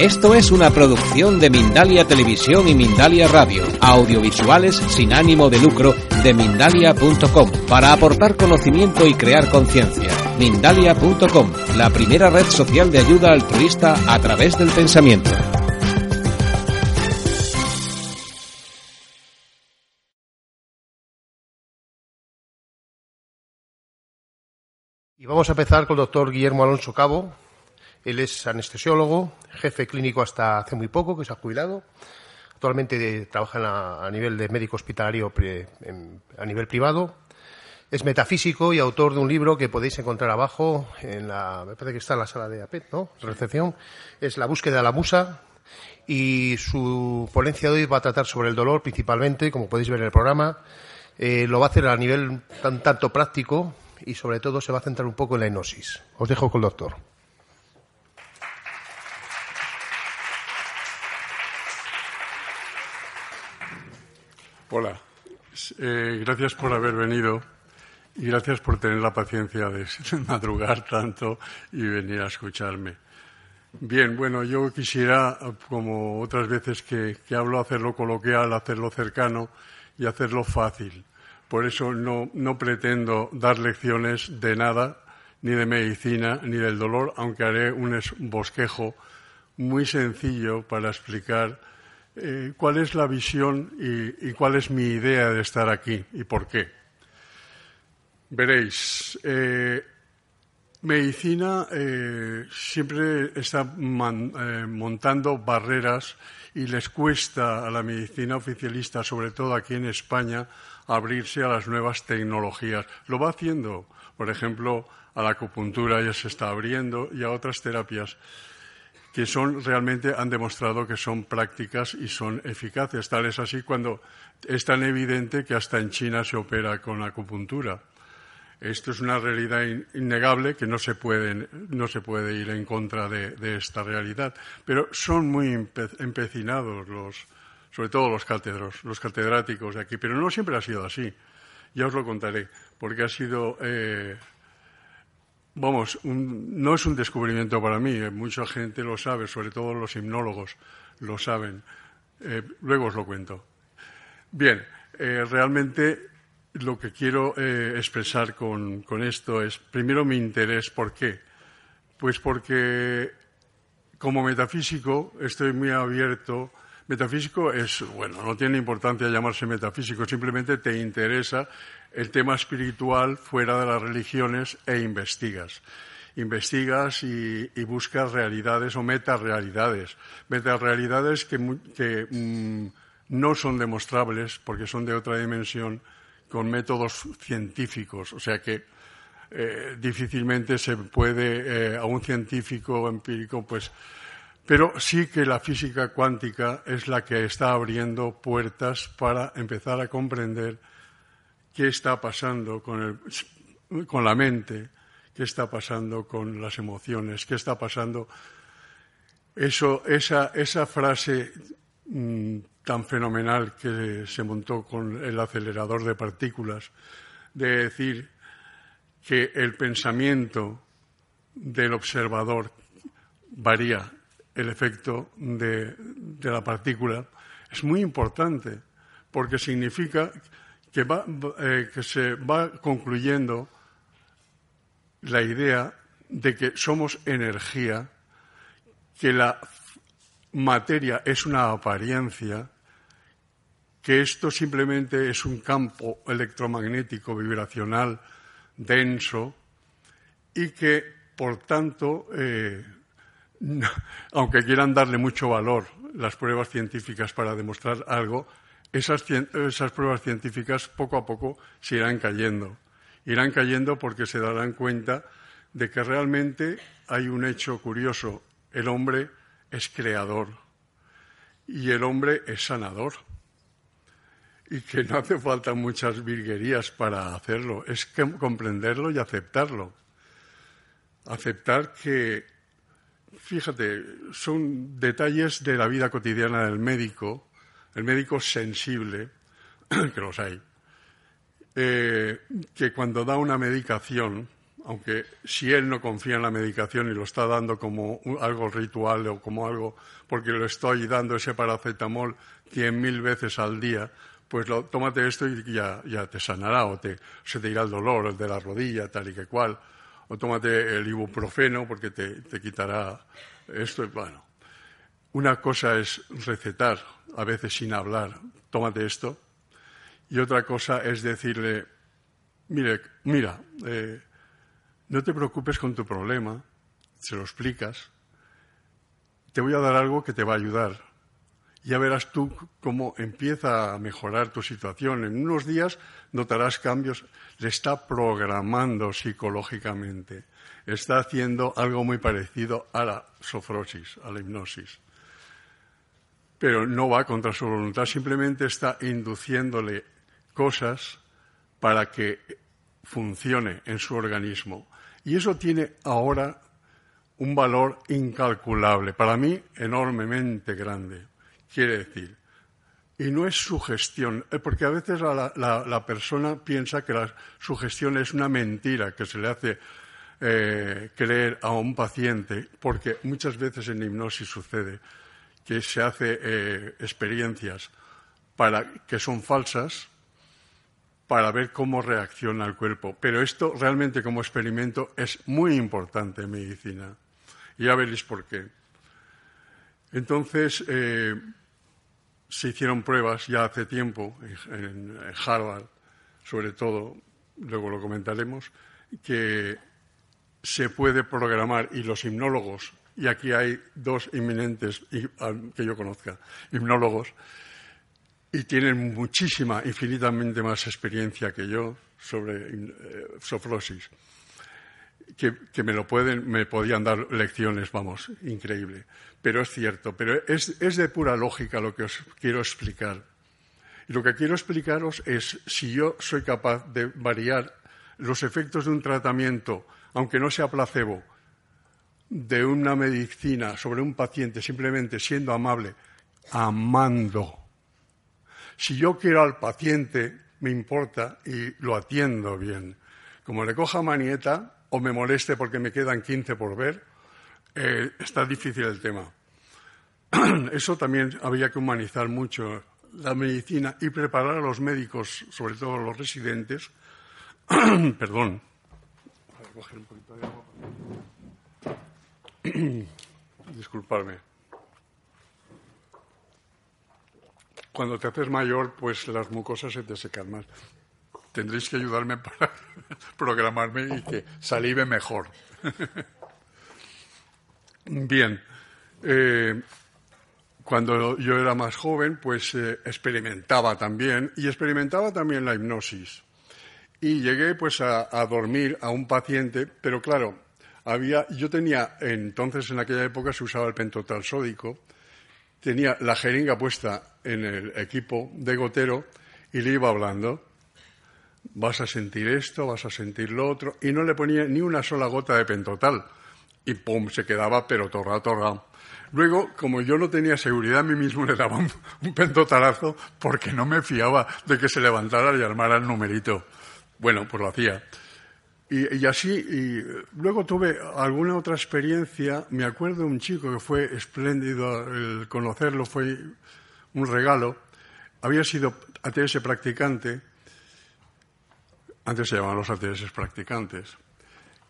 Esto es una producción de Mindalia Televisión y Mindalia Radio, audiovisuales sin ánimo de lucro de mindalia.com, para aportar conocimiento y crear conciencia. Mindalia.com, la primera red social de ayuda altruista a través del pensamiento. Y vamos a empezar con el doctor Guillermo Alonso Cabo. Él es anestesiólogo, jefe clínico hasta hace muy poco, que se ha jubilado. Actualmente trabaja a nivel de médico hospitalario a nivel privado. Es metafísico y autor de un libro que podéis encontrar abajo, en la, me parece que está en la sala de APET, ¿no? Recepción. Es La búsqueda de la musa. Y su ponencia de hoy va a tratar sobre el dolor principalmente, como podéis ver en el programa. Eh, lo va a hacer a nivel tan, tanto práctico y sobre todo se va a centrar un poco en la hipnosis. Os dejo con el doctor. Hola, eh, gracias por haber venido y gracias por tener la paciencia de madrugar tanto y venir a escucharme. Bien, bueno, yo quisiera, como otras veces que, hablo, hacerlo coloquial, hacerlo cercano y hacerlo fácil. Por eso no, no pretendo dar lecciones de nada, ni de medicina, ni del dolor, aunque haré un bosquejo muy sencillo para explicar eh, cuál es la visión y, cuál es mi idea de estar aquí y por qué. Veréis, eh, medicina eh, siempre está montando barreras y les cuesta a la medicina oficialista, sobre todo aquí en España, abrirse a las nuevas tecnologías. Lo va haciendo, por ejemplo, a la acupuntura ya se está abriendo y a otras terapias que son realmente han demostrado que son prácticas y son eficaces. Tal es así cuando es tan evidente que hasta en China se opera con acupuntura. Esto es una realidad innegable que no se puede, no se puede ir en contra de, esta realidad. Pero son muy empecinados los, sobre todo los cátedros, los catedráticos de aquí. Pero no siempre ha sido así. Ya os lo contaré, porque ha sido eh, Vamos, no es un descubrimiento para mí, eh, mucha gente lo sabe, sobre todo los hipnólogos lo saben. Eh, luego os lo cuento. Bien, eh, realmente lo que quiero expresar con, con, esto es, primero, mi interés. ¿Por qué? Pues porque como metafísico estoy muy abierto. Metafísico es, bueno, no tiene importancia llamarse metafísico, simplemente te interesa el tema espiritual fuera de las religiones e investigas. Investigas y, buscas realidades o metarealidades. Metarealidades que, que mm, no son demostrables porque son de otra dimensión con métodos científicos. O sea que eh, difícilmente se puede eh, a un científico empírico, pues. Pero sí que la física cuántica es la que está abriendo puertas para empezar a comprender qué está pasando con, la mente, qué está pasando con las emociones, qué está pasando. Esa frase mm, tan fenomenal que se montó con el acelerador de partículas, de decir que el pensamiento del observador varía el efecto de la partícula, es muy importante, porque significa eh, que, se va concluyendo la idea de que somos energía, que la materia es una apariencia, que esto simplemente es un campo electromagnético vibracional denso y que, por tanto, eh, aunque quieran darle mucho valor las pruebas científicas para demostrar algo, esas, pruebas científicas poco a poco se irán cayendo. Irán cayendo porque se darán cuenta de que realmente hay un hecho curioso. El hombre es creador y el hombre es sanador. Y que no hace falta muchas virguerías para hacerlo, es comprenderlo y aceptarlo. Aceptar que, fíjate, son detalles de la vida cotidiana del médico el médico sensible, que los hay, eh, que cuando da una medicación aunque si él no confía en la medicación y lo está dando como algo ritual o como algo porque lo estoy dando ese paracetamol cien mil veces al día, pues tómate esto y ya, te sanará o te, se te irá el dolor el de la rodilla, tal y que cual, o tómate el ibuprofeno porque te, te quitará esto. Bueno, una cosa es recetar, a veces sin hablar, tómate esto, y otra cosa es decirle, mire, mira, eh, no te preocupes con tu problema, se lo explicas, te voy a dar algo que te va a ayudar. Ya verás tú cómo empieza a mejorar tu situación. En unos días notarás cambios. Le está programando psicológicamente. Está haciendo algo muy parecido a la sofrosis, a la hipnosis. Pero no va contra su voluntad, simplemente está induciéndole cosas para que funcione en su organismo. Y eso tiene ahora un valor incalculable, para mí enormemente grande, quiere decir. Y no es sugestión, eh, porque a veces la, persona piensa que la sugestión es una mentira que se le hace eh, creer a un paciente, porque muchas veces en hipnosis sucede que se hace eh, experiencias para que son falsas para ver cómo reacciona el cuerpo. Pero esto realmente como experimento es muy importante en medicina. Y ya veréis por qué. Entonces, se hicieron pruebas ya hace tiempo en, Harvard, sobre todo, luego lo comentaremos, que se puede programar y los hipnólogos, y aquí hay dos inminentes que yo conozca, hipnólogos, y tienen muchísima, infinitamente más experiencia que yo sobre eh, sofrosis, que, me lo pueden, me podían dar lecciones, vamos, increíble. Pero es cierto, pero es, es de pura lógica lo que os quiero explicar. Y lo que quiero explicaros es si yo soy capaz de variar los efectos de un tratamiento, aunque no sea placebo, de una medicina sobre un paciente simplemente siendo amable, amando si yo quiero al paciente, me importa y lo atiendo bien. Como le coja manieta o me moleste porque me quedan 15 por ver, eh, está difícil el tema. Eso también había que humanizar mucho la medicina y preparar a los médicos, sobre todo los residentes. Perdón. Disculparme. Cuando te haces mayor, pues las mucosas se te secan más. Tendréis que ayudarme para programarme y que salive mejor. Bien. Eh, cuando yo era más joven, pues eh, experimentaba también, y experimentaba también la hipnosis. Y llegué pues a, a, dormir a un paciente, pero claro, había, yo tenía, entonces en aquella época se usaba el pentotal sódico, tenía la jeringa puesta en el equipo de gotero y le iba hablando. Vas a sentir esto, vas a sentir lo otro, y no le ponía ni una sola gota de pentotal. Y pum, se quedaba pero torra, torra. Luego, como yo no tenía seguridad en mí mismo, le daba un, pentotalazo porque no me fiaba de que se levantara y armara el numerito. Bueno, pues lo hacía. Y, así, y luego tuve alguna otra experiencia. Me acuerdo de un chico que fue espléndido, el conocerlo fue un regalo. Había sido ATS practicante, antes se llamaban los ATS practicantes.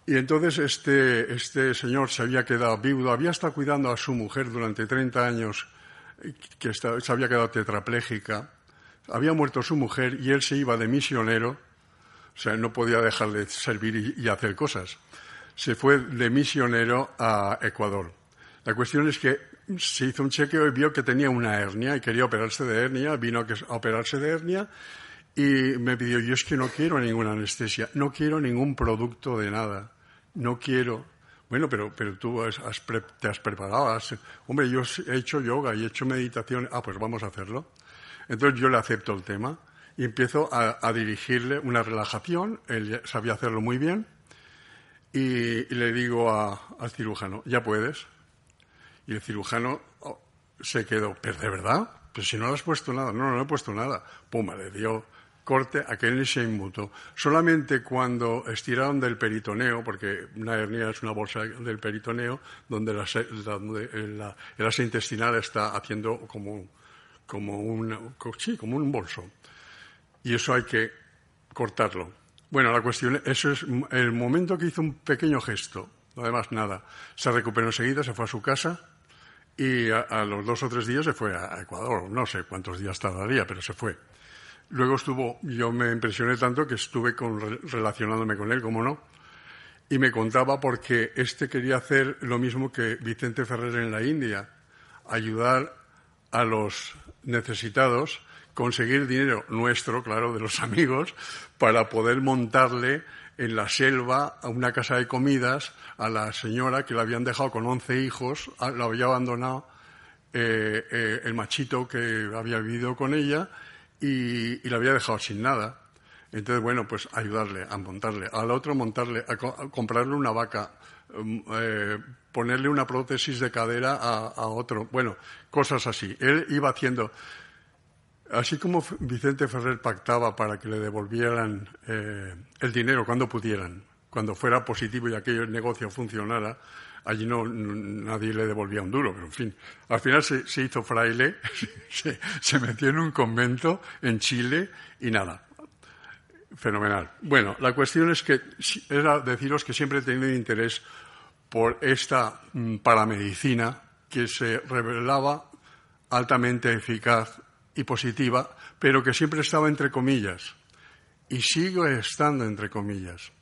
Y entonces este, este señor se había quedado viudo, había estado cuidando a su mujer durante 30 años, que se había quedado tetrapléjica, había muerto su mujer y él se iba de misionero o sea, no podía dejar de servir y, hacer cosas. Se fue de misionero a Ecuador. La cuestión es que se hizo un chequeo y vio que tenía una hernia y quería operarse de hernia, vino a operarse de hernia y me pidió, yo es que no quiero ninguna anestesia, no quiero ningún producto de nada, no quiero. Bueno, pero, pero tú te has preparado, hombre, yo he hecho yoga y he hecho meditación, ah, pues vamos a hacerlo. Entonces yo le acepto el tema y empiezo a, dirigirle una relajación, él sabía hacerlo muy bien, y, le digo al cirujano, ya puedes. Y el cirujano oh, se quedó, ¿pero de verdad? Pues si no le has puesto nada, no, no le he puesto nada. Puma, le dio corte aquel inmuto. Solamente cuando estiraron del peritoneo, porque una hernia es una bolsa del peritoneo, donde la, el asa intestinal está haciendo como, como, un, como un bolso. Y eso hay que cortarlo. Bueno, la cuestión, eso es el momento que hizo un pequeño gesto, no además nada. Se recuperó enseguida, se fue a su casa y a, los dos o tres días se fue a Ecuador. No sé cuántos días tardaría, pero se fue. Luego estuvo, yo me impresioné tanto que estuve relacionándome con él, como no, y me contaba porque este quería hacer lo mismo que Vicente Ferrer en la India, ayudar a los necesitados, conseguir dinero nuestro, claro, de los amigos, para poder montarle en la selva a una casa de comidas a la señora que la habían dejado con once hijos, la había abandonado eh, eh, el machito que había vivido con ella y, y la había dejado sin nada. Entonces, bueno, pues ayudarle a montarle, al otro montarle, a, comprarle una vaca, um, eh, ponerle una prótesis de cadera a, otro, bueno, cosas así. Él iba haciendo, así como Vicente Ferrer pactaba para que le devolvieran eh, el dinero cuando pudieran, cuando fuera positivo y aquel negocio funcionara, allí no, nadie le devolvía un duro, pero en fin. Al final se, hizo fraile, se, metió en un convento en Chile y nada. Fenomenal. Bueno, la cuestión es que era deciros que siempre he tenido interés por esta mm, paramedicina que se revelaba altamente eficaz y positiva, pero que siempre estaba entre comillas y sigue estando entre comillas.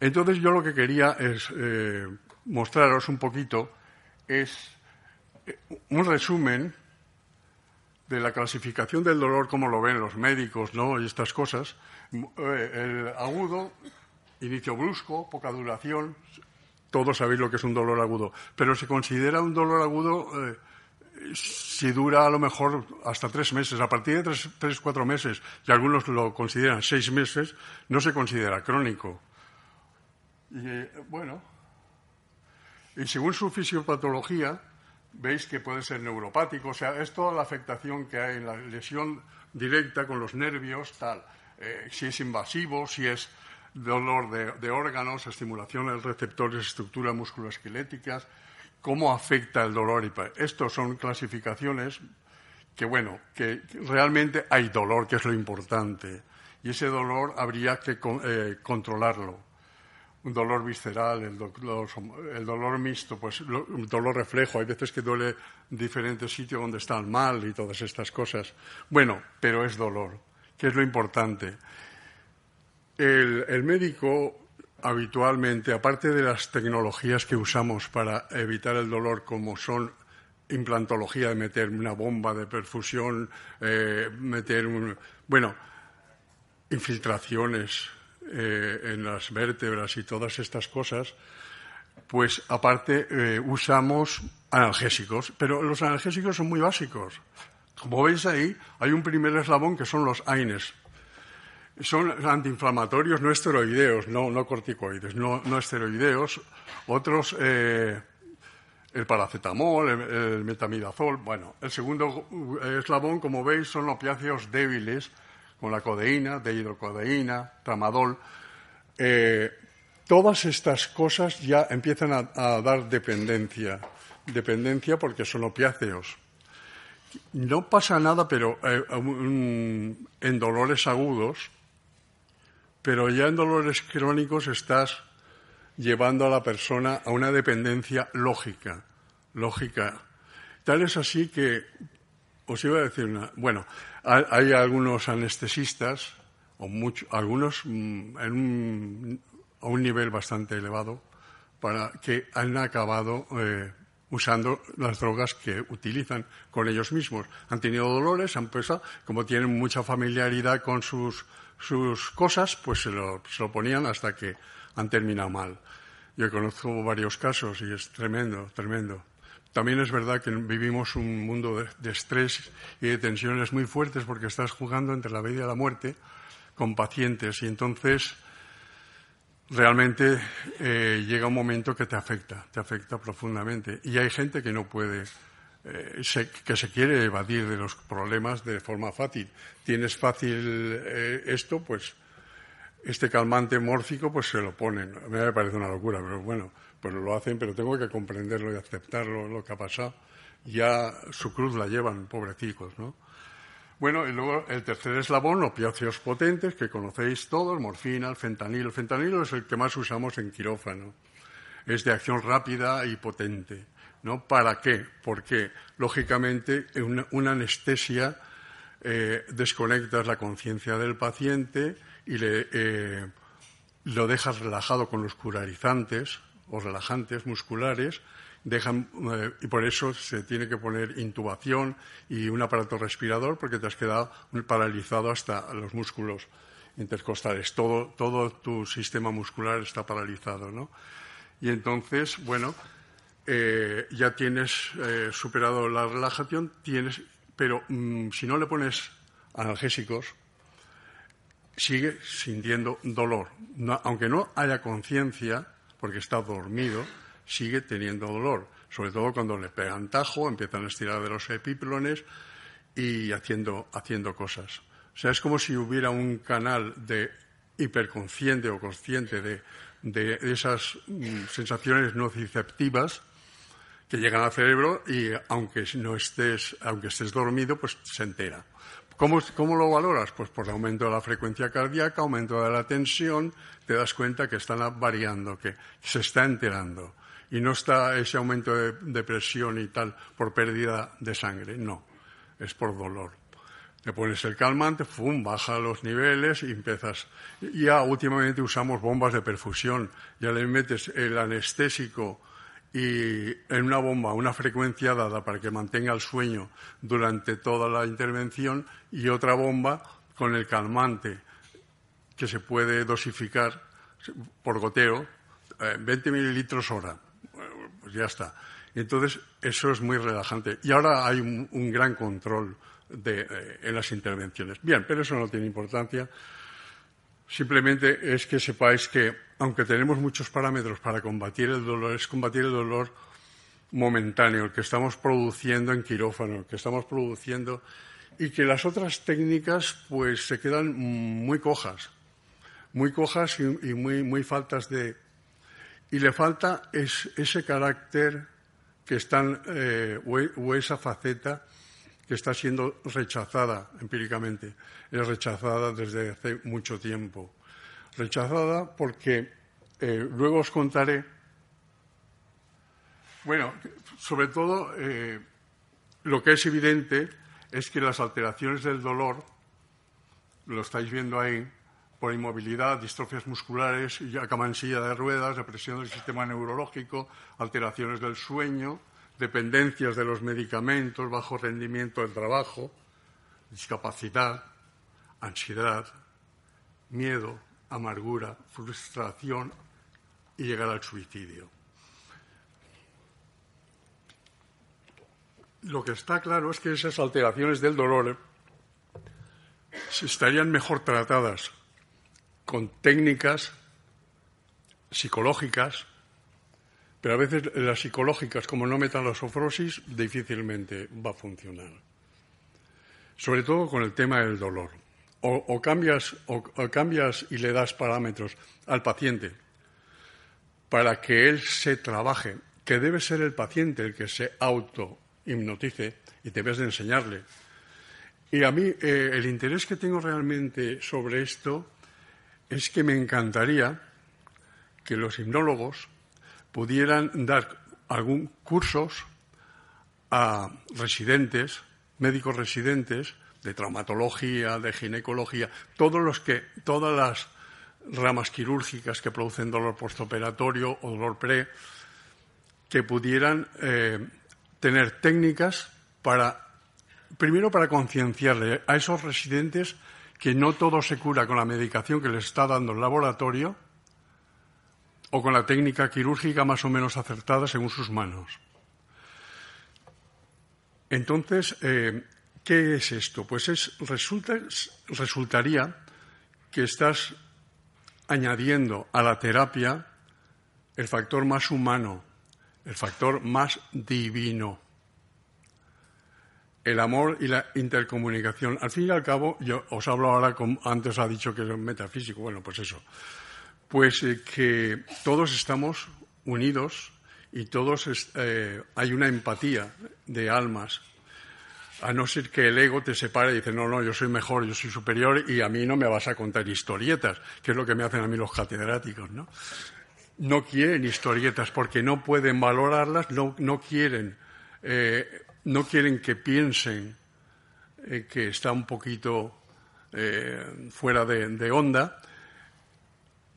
Entonces yo lo que quería es eh, mostraros un poquito es eh, un resumen de la clasificación del dolor como lo ven los médicos, ¿no? Y estas cosas. Eh, el agudo, inicio brusco, poca duración. Todos sabéis lo que es un dolor agudo, pero se considera un dolor agudo si dura a lo mejor hasta tres meses. A partir de tres, tres, cuatro meses, y algunos lo consideran seis meses, no se considera crónico. Y bueno, y según su fisiopatología, veis que puede ser neuropático, o sea, es toda la afectación que hay en la lesión directa con los nervios, tal. Eh, si es invasivo, si es dolor de, órganos, estimulación de receptores, estructuras musculoesqueléticas, cómo afecta el dolor. Estos son clasificaciones que, bueno, que realmente hay dolor, que es lo importante. Y ese dolor habría que eh, controlarlo un dolor visceral, el dolor, el dolor mixto, pues un dolor reflejo. Hay veces que duele en diferentes sitios donde están mal y todas estas cosas. Bueno, pero es dolor, que es lo importante. El, el médico habitualmente, aparte de las tecnologías que usamos para evitar el dolor, como son implantología de meter una bomba de perfusión, eh, meter un. Bueno, infiltraciones, eh, en las vértebras y todas estas cosas, pues aparte eh, usamos analgésicos, pero los analgésicos son muy básicos. Como veis ahí, hay un primer eslabón que son los AINES. Son antiinflamatorios no esteroideos, no, no corticoides, no, no esteroideos. Otros, eh, el paracetamol, el, metamidazol. Bueno, el segundo eslabón, como veis, son opiáceos débiles con la codeína, de hidrocodeína, tramadol. Eh, todas estas cosas ya empiezan a, dar dependencia. Dependencia porque son opiáceos. No pasa nada, pero eh, en dolores agudos, pero ya en dolores crónicos estás llevando a la persona a una dependencia lógica, lógica. Tal es así que os iba a decir una. Bueno, hay algunos anestesistas, o algunos mm, a un nivel bastante elevado, para que han acabado eh, usando las drogas que utilizan con ellos mismos. Han tenido dolores, han pesado, como tienen mucha familiaridad con sus, sus cosas, pues se lo, se lo ponían hasta que han terminado mal. Yo conozco varios casos y es tremendo, tremendo. También es verdad que vivimos un mundo de, estrés y de tensiones muy fuertes porque estás jugando entre la vida y la muerte con pacientes y entonces realmente eh, llega un momento que te afecta, te afecta profundamente. Y hay gente que no puede eh, que se quiere evadir de los problemas de forma fácil. Tienes fácil eh, esto, pues este calmante mórfico, pues se lo ponen. A mí me parece una locura, pero bueno, pues lo hacen, pero tengo que comprenderlo y aceptarlo, lo que ha pasado. Ya su cruz la llevan, pobrecicos, ¿no? Bueno, y luego el tercer eslabón, opiáceos potentes, que conocéis todos, morfina, el fentanilo. El fentanilo es el que más usamos en quirófano. Es de acción rápida y potente. ¿No? ¿Para qué? Porque, lógicamente, una, una anestesia eh, desconectas la conciencia del paciente y le, eh, lo dejas relajado con los curarizantes o relajantes musculares, dejan, eh, y por eso se tiene que poner intubación y un aparato respirador porque te has quedado paralizado hasta los músculos intercostales. Todo, todo tu sistema muscular está paralizado, ¿no? Y entonces, bueno, eh, ya tienes eh, superado la relajación, tienes, pero mm, si no le pones analgésicos, sigue sintiendo dolor. aunque no haya conciencia, porque está dormido, sigue teniendo dolor. Sobre todo cuando le pegan tajo, empiezan a estirar de los epíplones y haciendo, haciendo cosas. O sea, es como si hubiera un canal de hiperconsciente o consciente de, de esas mm, sensaciones nociceptivas que llegan al cerebro y aunque no estés, aunque estés dormido, pues se entera. ¿Cómo, lo valoras? Pues por aumento de la frecuencia cardíaca, aumento de la tensión, te das cuenta que están variando, que se está enterando. Y no está ese aumento de, presión y tal por pérdida de sangre, no, es por dolor. Le pones el calmante, ¡fum!, baja los niveles y empiezas. Ya últimamente usamos bombas de perfusión, ya le metes el anestésico y en una bomba una frecuencia dada para que mantenga el sueño durante toda la intervención y otra bomba con el calmante que se puede dosificar por goteo, 20 eh, mililitros hora. Pues ya está. Entonces, eso es muy relajante. Y ahora hay un, gran control eh, en las intervenciones. Bien, pero eso no tiene importancia. Simplemente es que sepáis que, aunque tenemos muchos parámetros para combatir el dolor, es combatir el dolor momentáneo, el que estamos produciendo en quirófano, el que estamos produciendo, y que las otras técnicas pues se quedan muy cojas, muy cojas y, muy, muy faltas de... Y le falta ese carácter que están, eh, o esa faceta que está siendo rechazada empíricamente. Es rechazada desde hace mucho tiempo. Rechazada porque eh, luego os contaré. Bueno, sobre todo eh, lo que es evidente es que las alteraciones del dolor, lo estáis viendo ahí, por inmovilidad, distrofias musculares, acaban silla de ruedas, depresión del sistema neurológico, alteraciones del sueño, dependencias de los medicamentos, bajo rendimiento del trabajo, discapacidad, ansiedad, miedo, amargura, frustración y llegar al suicidio. Lo que está claro es que esas alteraciones del dolor estarían mejor tratadas con técnicas psicológicas pero a veces las psicológicas, como no metan la sofrosis, difícilmente va a funcionar. Sobre todo con el tema del dolor. O, cambias, o, cambias y le das parámetros al paciente para que él se trabaje, que debe ser el paciente el que se auto-hipnotice y debes de enseñarle. Y a mí eh, el interés que tengo realmente sobre esto es que me encantaría que los hipnólogos pudieran dar algún cursos a residentes, médicos residentes de traumatología, de ginecología, todos los que, todas las ramas quirúrgicas que producen dolor postoperatorio o dolor pre, que pudieran eh, tener técnicas para, primero para concienciarle a esos residentes que no todo se cura con la medicación que les está dando el laboratorio, o con la técnica quirúrgica más o menos acertada según sus manos. Entonces, eh, ¿qué es esto? Pues es, resulta, resultaría que estás añadiendo a la terapia el factor más humano, el factor más divino. el amor y la intercomunicación. Al fin y al cabo, yo os hablo ahora, como antes ha dicho que es metafísico, bueno, pues eso. Pues eh, que todos estamos unidos y todos eh, hay una empatía de almas. A no ser que el ego te separe y dice, no, no, yo soy mejor, yo soy superior y a mí no me vas a contar historietas, que es lo que me hacen a mí los catedráticos, ¿no? No quieren historietas porque no pueden valorarlas, no, no quieren eh, no quieren que piensen que está un poquito fuera de, onda.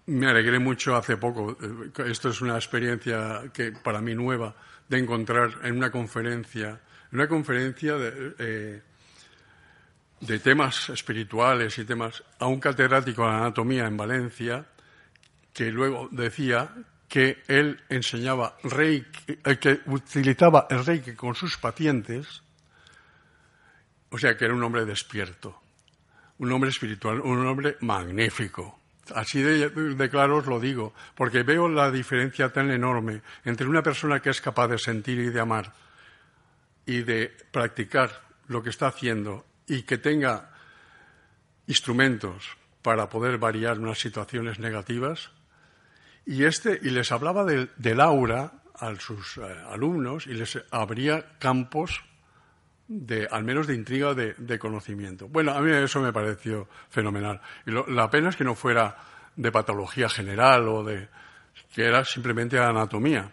Me alegré mucho hace poco, eh, esto es una experiencia que para mí nueva, de encontrar en una conferencia, en una conferencia de, de temas espirituales y temas, a un catedrático de anatomía en Valencia, que luego decía que él enseñaba reiki, eh, que utilizaba el reiki con sus pacientes, o sea que era un hombre despierto, un hombre espiritual, un hombre magnífico. Así de, claro os lo digo, porque veo la diferencia tan enorme entre una persona que es capaz de sentir y de amar y de practicar lo que está haciendo y que tenga instrumentos para poder variar unas situaciones negativas. Y, este, y les hablaba del, aura a sus eh, alumnos y les abría campos de, al menos de intriga de, de, conocimiento. Bueno, a mí eso me pareció fenomenal. Y la pena es que no fuera de patología general o de que era simplemente anatomía.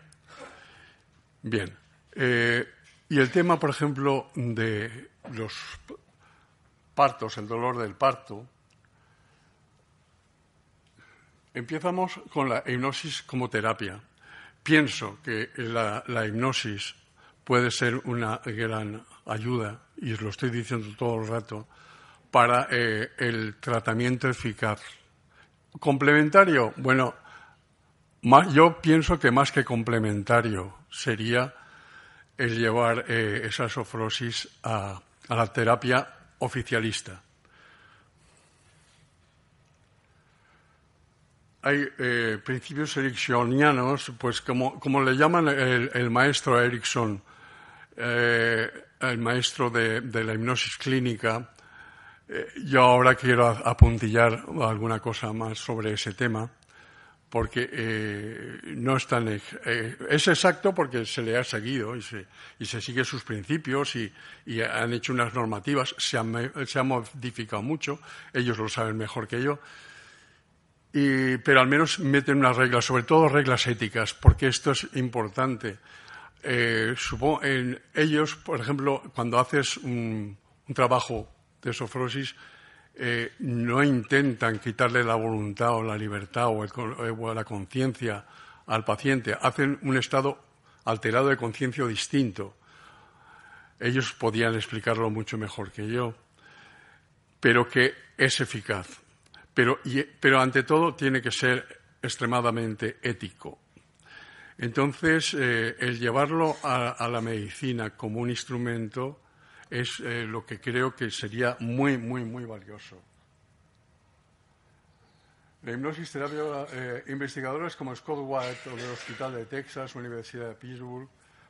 Bien. Eh, y el tema, por ejemplo, de los partos, el dolor del parto, Empezamos con la hipnosis como terapia. Pienso que la, hipnosis puede ser una gran ayuda, y os lo estoy diciendo todo el rato, para eh, el tratamiento eficaz. Complementario, bueno, yo pienso que más que complementario sería el llevar eh, esa sofrosis a la terapia oficialista. Hay eh, principios ericksonianos, pues como, le llaman el, maestro Erickson, eh, el maestro de, la hipnosis clínica, eh, yo ahora quiero apuntillar alguna cosa más sobre ese tema, porque no es tan... es exacto porque se le ha seguido y se, y se sigue sus principios y, han hecho unas normativas, se se ha modificado mucho, ellos lo saben mejor que yo, pero al menos meten unas reglas, sobre todo reglas éticas, porque esto es importante. Eh, supongo, ellos, por ejemplo, cuando haces un, trabajo de sofrosis, eh, no intentan quitarle la voluntad o la libertad o, o la conciencia al paciente, hacen un estado alterado de conciencia distinto. Ellos podían explicarlo mucho mejor que yo, pero que es eficaz pero, ante todo tiene que ser extremadamente ético. Entonces, eh, el llevarlo a, la medicina como un instrumento es eh, lo que creo que sería muy, muy, muy valioso. La hipnosis terapia, eh, investigadores como Scott White o del Hospital de Texas, Universidad de Pittsburgh,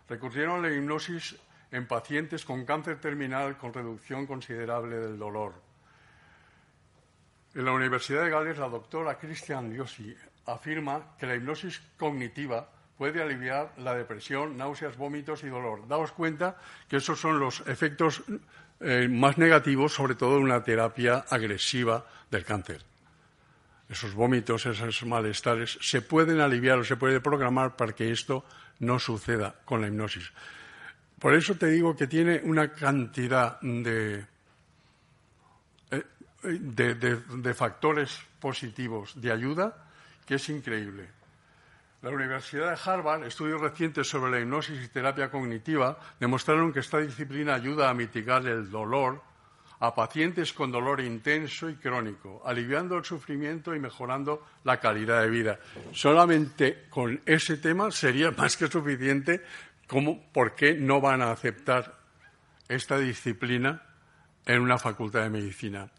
recurrieron a la hipnosis en pacientes con cáncer terminal con reducción considerable del dolor. En la Universidad de Gales, la doctora Christian Diosi afirma que la hipnosis cognitiva puede aliviar la depresión, náuseas, vómitos y dolor. Daos cuenta que esos son los efectos eh, más negativos, sobre todo en una terapia agresiva del cáncer. Esos vómitos, esos malestares, se pueden aliviar o se puede programar para que esto no suceda con la hipnosis. Por eso te digo que tiene una cantidad de de, factores positivos de ayuda que es increíble. La Universidad de Harvard, estudios recientes sobre la hipnosis y terapia cognitiva, demostraron que esta disciplina ayuda a mitigar el dolor a pacientes con dolor intenso y crónico, aliviando el sufrimiento y mejorando la calidad de vida. Solamente con ese tema sería más que suficiente como por qué no van a aceptar esta disciplina en una facultad de medicina.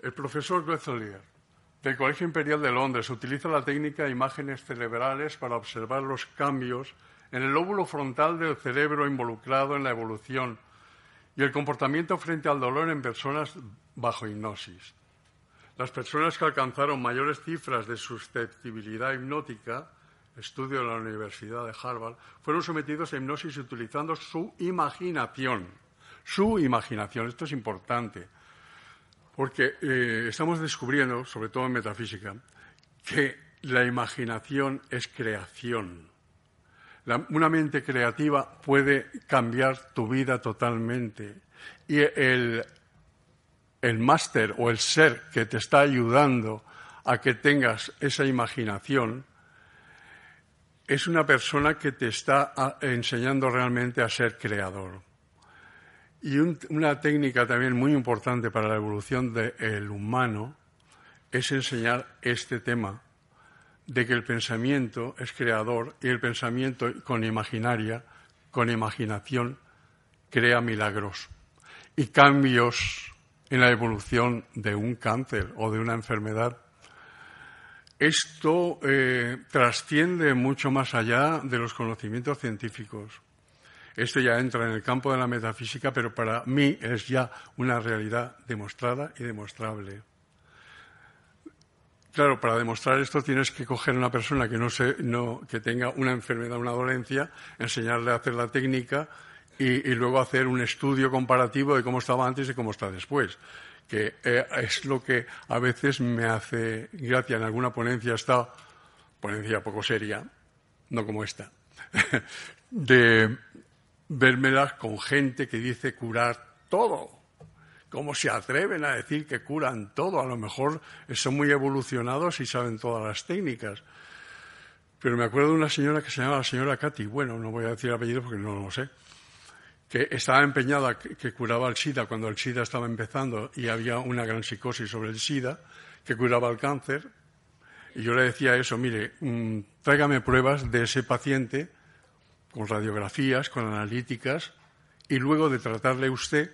El profesor Goethelier, del Colegio Imperial de Londres, utiliza la técnica de imágenes cerebrales para observar los cambios en el lóbulo frontal del cerebro involucrado en la evolución y el comportamiento frente al dolor en personas bajo hipnosis. Las personas que alcanzaron mayores cifras de susceptibilidad hipnótica, estudio de la Universidad de Harvard, fueron sometidos a hipnosis utilizando su imaginación. Su imaginación, esto es importante, porque eh, estamos descubriendo, sobre todo en metafísica, que la imaginación es creación una mente creativa puede cambiar tu vida totalmente. Y el, el máster o el ser que te está ayudando a que tengas esa imaginación es una persona que te está enseñando realmente a ser creador. Y una técnica también muy importante para la evolución del humano es enseñar este tema de que el pensamiento es creador y el pensamiento con imaginaria, con imaginación, crea milagros y cambios en la evolución de un cáncer o de una enfermedad. Esto eh, trasciende mucho más allá de los conocimientos científicos. Esto ya entra en el campo de la metafísica, pero para mí es ya una realidad demostrada y demostrable. Claro, para demostrar esto tienes que coger a una persona que no, se, no que tenga una enfermedad, una dolencia, enseñarle a hacer la técnica y, luego hacer un estudio comparativo de cómo estaba antes y cómo está después. Que eh, es lo que a veces me hace gracia en alguna ponencia, esta ponencia poco seria, no como esta, de vérmelas con gente que dice curar todo ¿Cómo se atreven a decir que curan todo? A lo mejor son muy evolucionados y saben todas las técnicas. Pero me acuerdo de una señora que se llama la señora Katy, bueno, no voy a decir el apellido porque no lo sé, que estaba empeñada que, curaba el SIDA cuando el SIDA estaba empezando y había una gran psicosis sobre el SIDA, que curaba el cáncer. Y yo le decía eso, mire, mm, tráigame pruebas de ese paciente con radiografías, con analíticas, y luego de tratarle usted,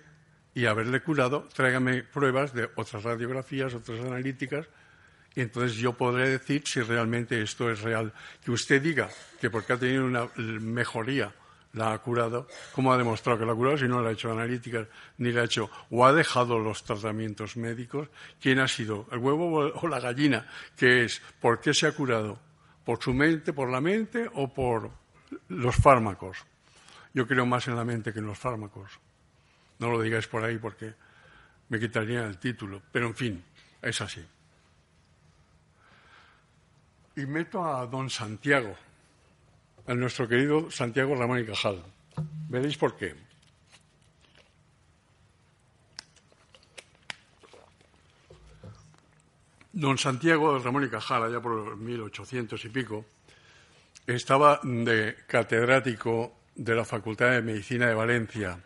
y haberle curado, tráigame pruebas de otras radiografías, otras analíticas, y entonces yo podré decir si realmente esto es real. Que usted diga que porque ha tenido una mejoría la ha curado, ¿cómo ha demostrado que la ha curado si no le ha hecho analíticas ni le ha hecho o ha dejado los tratamientos médicos? ¿Quién ha sido? ¿El huevo o la gallina? ¿Qué es? ¿Por qué se ha curado? ¿Por su mente, por la mente o por los fármacos? Yo creo más en la mente que en los fármacos. No lo digáis por ahí porque me quitaría el título. Pero en fin, es así. Y meto a don Santiago, a nuestro querido Santiago Ramón y Cajal. Veréis por qué. Don Santiago Ramón y Cajal, allá por 1800 y pico, estaba de catedrático de la Facultad de Medicina de Valencia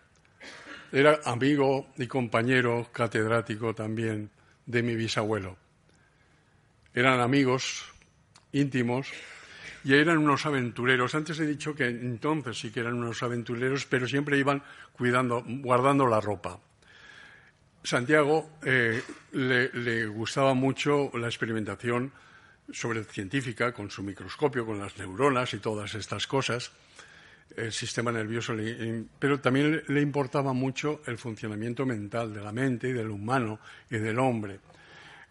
era amigo y compañero catedrático también de mi bisabuelo. Eran amigos íntimos y eran unos aventureros. Antes he dicho que entonces sí que eran unos aventureros, pero siempre iban cuidando, guardando la ropa. Santiago eh, le, le, gustaba mucho la experimentación sobre científica con su microscopio, con las neuronas y todas estas cosas el sistema nervioso, pero también le importaba mucho el funcionamiento mental de la mente y del humano y del hombre.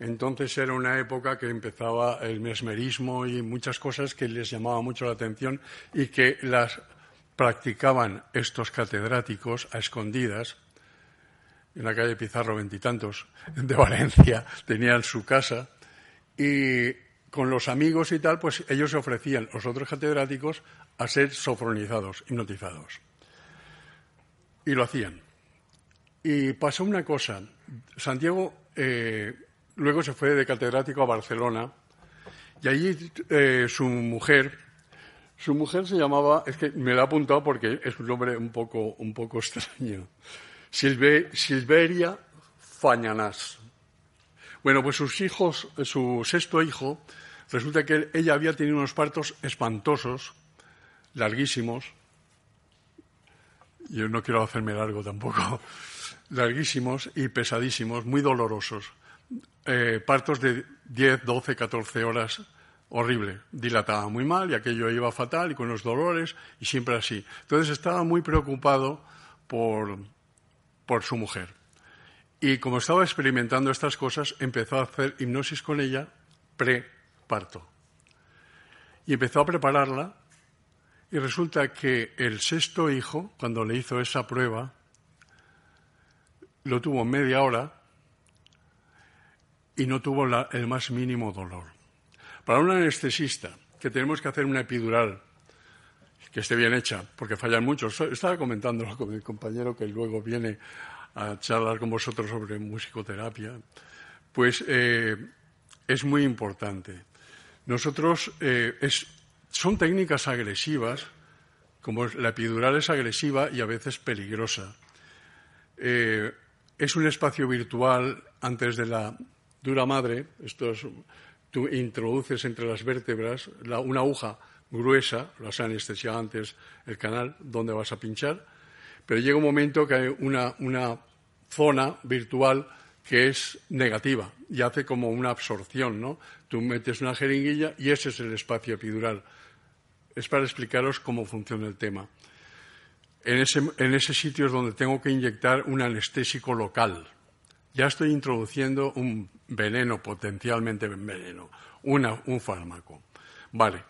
Entonces era una época que empezaba el mesmerismo y muchas cosas que les llamaba mucho la atención y que las practicaban estos catedráticos a escondidas en la calle Pizarro veintitantos de Valencia, tenían su casa y con los amigos y tal, pues ellos se ofrecían, los otros catedráticos, a ser sofronizados, hipnotizados. Y lo hacían. Y pasó una cosa. Santiago eh, luego se fue de catedrático a Barcelona y allí eh, su mujer, su mujer se llamaba, es que me la ha apuntado porque es un nombre un poco, un poco extraño, Silveria Fañanás. Bueno, pues sus hijos, su sexto hijo, resulta que ella había tenido unos partos espantosos larguísimos. Yo no quiero hacerme largo tampoco. larguísimos y pesadísimos, muy dolorosos. Eh, partos de 10, 12, 14 horas horrible. Dilataba muy mal y aquello iba fatal y con los dolores y siempre así. Entonces estaba muy preocupado por, por su mujer. Y como estaba experimentando estas cosas, empezó a hacer hipnosis con ella pre-parto. Y empezó a prepararla y resulta que el sexto hijo, cuando le hizo esa prueba, lo tuvo media hora y no tuvo el más mínimo dolor. Para un anestesista, que tenemos que hacer una epidural que esté bien hecha, porque fallan muchos. Estaba comentándolo con mi compañero que luego viene a charlar con vosotros sobre musicoterapia. Pues eh, es muy importante. Nosotros, eh, son técnicas agresivas, como la epidural es agresiva y a veces peligrosa. Eh, es un espacio virtual antes de la dura madre, esto tú introduces entre las vértebras una aguja gruesa, lo has anestesiado antes el canal donde vas a pinchar, pero llega un momento que hay una, zona virtual que es negativa y hace como una absorción, ¿no? Tú metes una jeringuilla y ese es el espacio epidural. Es para explicaros cómo funciona el tema. En ese, en ese sitio es donde tengo que inyectar un anestésico local, ya estoy introduciendo un veneno, potencialmente veneno, un fármaco. Vale.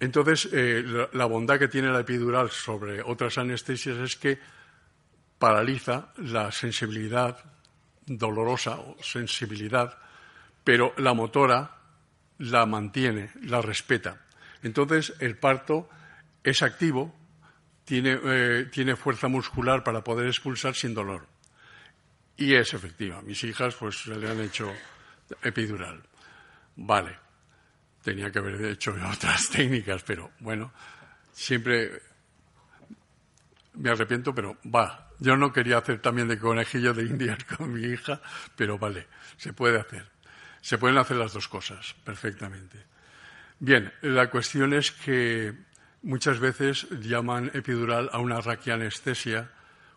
Entonces, eh, la, bondad que tiene la epidural sobre otras anestesias es que paraliza la sensibilidad dolorosa o sensibilidad, pero la motora la mantiene, la respeta. Entonces, el parto es activo, tiene, eh, tiene fuerza muscular para poder expulsar sin dolor. Y es efectiva. Mis hijas pues se le han hecho epidural. Vale. Tenía que haber hecho otras técnicas, pero bueno, siempre me arrepiento, pero va. Yo no quería hacer también de conejillo de indias con mi hija, pero vale, se puede hacer. Se pueden hacer las dos cosas perfectamente. Bien, la cuestión es que muchas veces llaman epidural a una raquianestesia.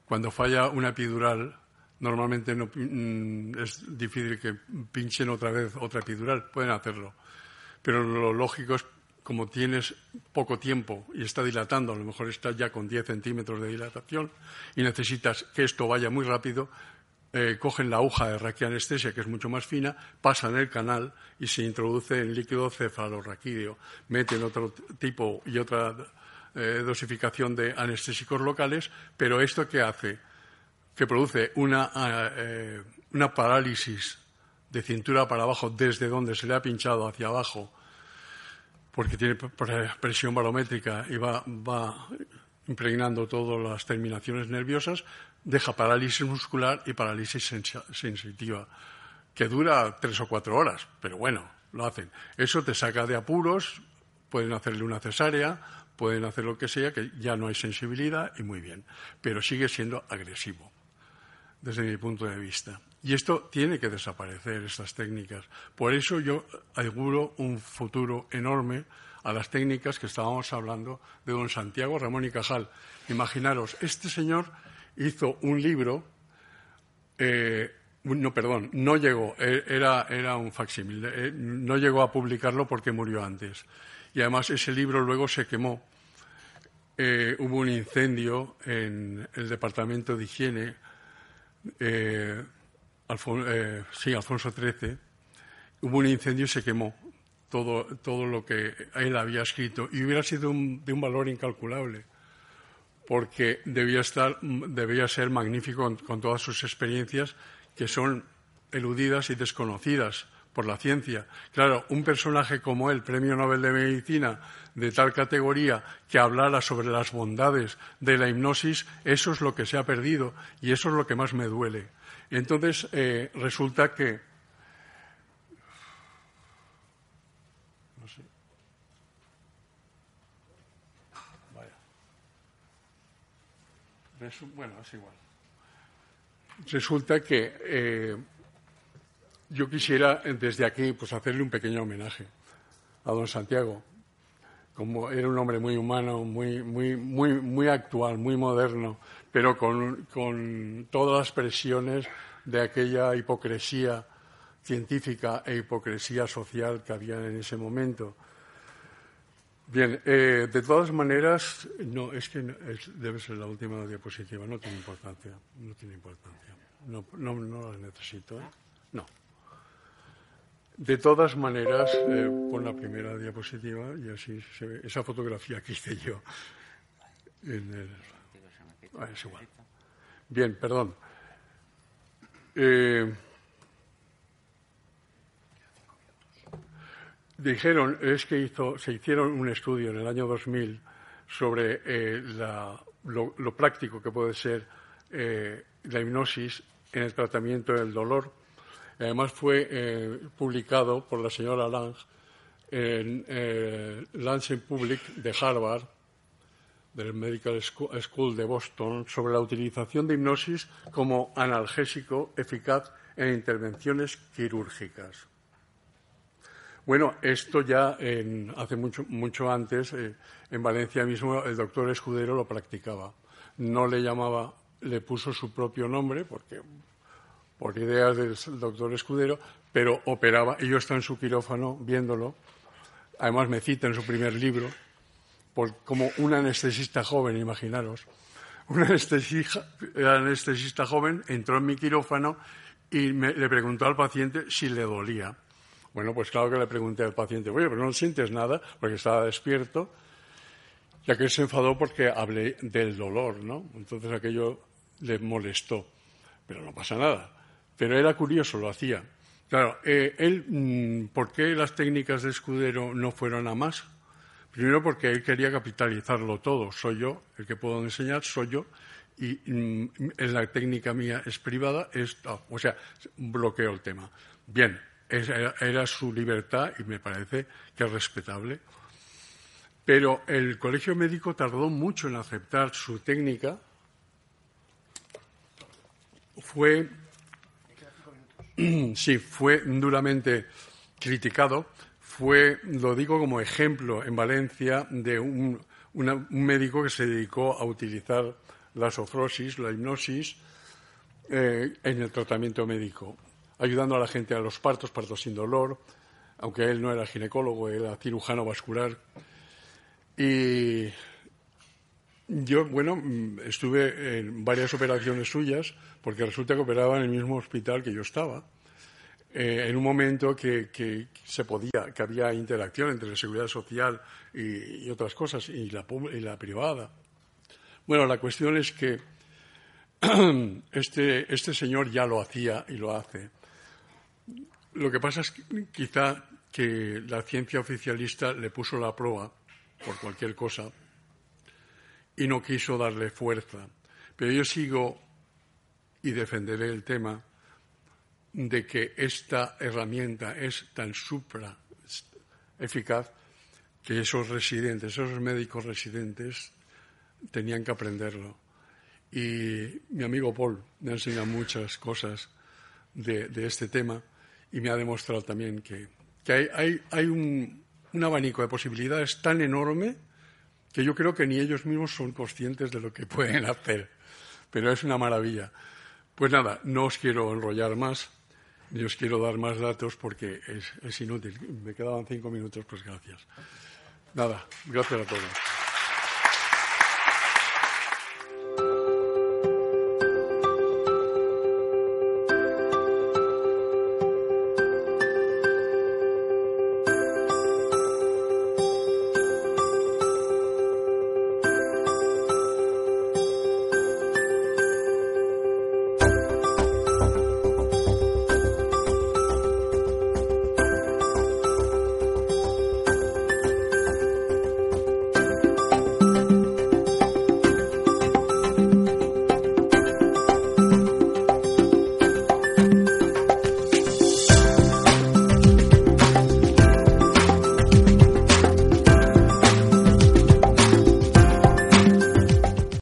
Cuando falla una epidural, normalmente no, mm, es difícil que pinchen otra vez otra epidural, pueden hacerlo. Pero lo lógico es, como tienes poco tiempo y está dilatando, a lo mejor está ya con 10 centímetros de dilatación y necesitas que esto vaya muy rápido, eh, cogen la aguja de raquianestesia, que es mucho más fina, pasan el canal y se introduce en líquido cefalorraquídeo. Meten otro tipo y otra eh, dosificación de anestésicos locales, pero ¿esto qué hace? que produce una, eh, una parálisis de cintura para abajo desde donde se le ha pinchado hacia abajo, porque tiene presión barométrica y va, impregnando todas las terminaciones nerviosas, deja parálisis muscular y parálisis sensitiva, que dura tres o cuatro horas, pero bueno, lo hacen. Eso te saca de apuros, pueden hacerle una cesárea, pueden hacer lo que sea, que ya no hay sensibilidad y muy bien, pero sigue siendo agresivo desde mi punto de vista. Y esto tiene que desaparecer, estas técnicas. Por eso yo auguro un futuro enorme a las técnicas que estábamos hablando de don Santiago Ramón y Cajal. Imaginaros, este señor hizo un libro, eh, no, perdón, no llegó, e, era, era un facsímil, eh, no llegó a publicarlo porque murió antes. Y además ese libro luego se quemó. Eh, hubo un incendio en el Departamento de Higiene eh, eh, sí, Alfonso XIII, hubo un incendio y se quemó todo, todo lo que él había escrito y hubiera sido de un valor incalculable porque debía, estar, debía ser magnífico con todas sus experiencias que son eludidas y desconocidas por la ciencia. Claro, un personaje como él, Premio Nobel de Medicina, de tal categoría, que hablara sobre las bondades de la hipnosis, eso es lo que se ha perdido y eso es lo que más me duele. Entonces, eh, resulta que. No sé. Vaya. Bueno, es igual. Resulta que. Eh, yo quisiera desde aquí pues hacerle un pequeño homenaje a don Santiago. Como era un hombre muy humano, muy, muy, muy, muy actual, muy moderno, pero con, con todas las presiones de aquella hipocresía científica e hipocresía social que había en ese momento. Bien, eh, de todas maneras, no, es que debe ser la última diapositiva, no tiene importancia, no tiene importancia, no, no, la necesito, ¿eh? no. De todas maneras, eh, pon la primera diapositiva y así se ve esa fotografía que hice yo. En el... Ah, es igual. Bien, perdón. Eh, dijeron, es que hizo, se hicieron un estudio en el año 2000 sobre eh, lo, práctico que puede ser eh, la hipnosis en el tratamiento del dolor. Además fue eh, publicado por la señora Lange en Lancet Public de Harvard, del Medical School de Boston, sobre la utilización de hipnosis como analgésico eficaz en intervenciones quirúrgicas. Bueno, esto ya hace mucho, mucho antes, eh, en Valencia mismo, el doctor Escudero lo practicaba. No le llamaba, le puso su propio nombre, porque por ideas del doctor Escudero, pero operaba, y yo estaba en su quirófano viéndolo. Además, me cita en su primer libro, como un anestesista joven, imaginaros. Un anestesista, joven entró en mi quirófano y le preguntó al paciente si le dolía. Bueno, pues claro que le pregunté al paciente, oye, pero no sientes nada, porque estaba despierto, ya que se enfadó porque hablé del dolor, ¿no? Entonces aquello le molestó, pero no pasa nada. Pero era curioso, lo hacía. Claro, eh, él, mm, ¿por qué las técnicas de escudero no fueron a más? Primero porque él quería capitalizarlo todo. Soy yo el que puedo enseñar, soy yo, y mm, la técnica mía es privada, es, o sea, bloqueo el tema. Bien, era, su libertad y me parece que es respetable. Pero el colegio médico tardó mucho en aceptar su técnica. Fue, sí, fue duramente criticado. Fue, lo digo como ejemplo en Valencia de un, médico que se dedicó a utilizar la sofrosis, la hipnosis, eh, en el tratamiento médico ayudando a la gente a los partos, partos sin dolor, aunque él no era ginecólogo, era cirujano vascular. Y yo, bueno, estuve en varias operaciones suyas, porque resulta que operaba en el mismo hospital que yo estaba. Eh, en un momento que, se podía, que había interacción entre la seguridad social y, otras cosas, y la, y la privada. Bueno, la cuestión es que este, este señor ya lo hacía y lo hace. Lo que pasa es que, quizá que la ciencia oficialista le puso la prueba por cualquier cosa y no quiso darle fuerza. Pero yo sigo y defenderé el tema de que esta herramienta es tan supra eficaz que esos residentes, esos médicos residentes, tenían que aprenderlo. Y mi amigo Paul me ha enseñado muchas cosas de, de este tema y me ha demostrado también que, hay, un, abanico de posibilidades tan enorme que yo creo que ni ellos mismos son conscientes de lo que pueden hacer. Pero es una maravilla. Pues nada, no os quiero enrollar más, ni os quiero dar más datos porque es, es inútil. Me quedaban cinco minutos, pues gracias. Nada, gracias a todos.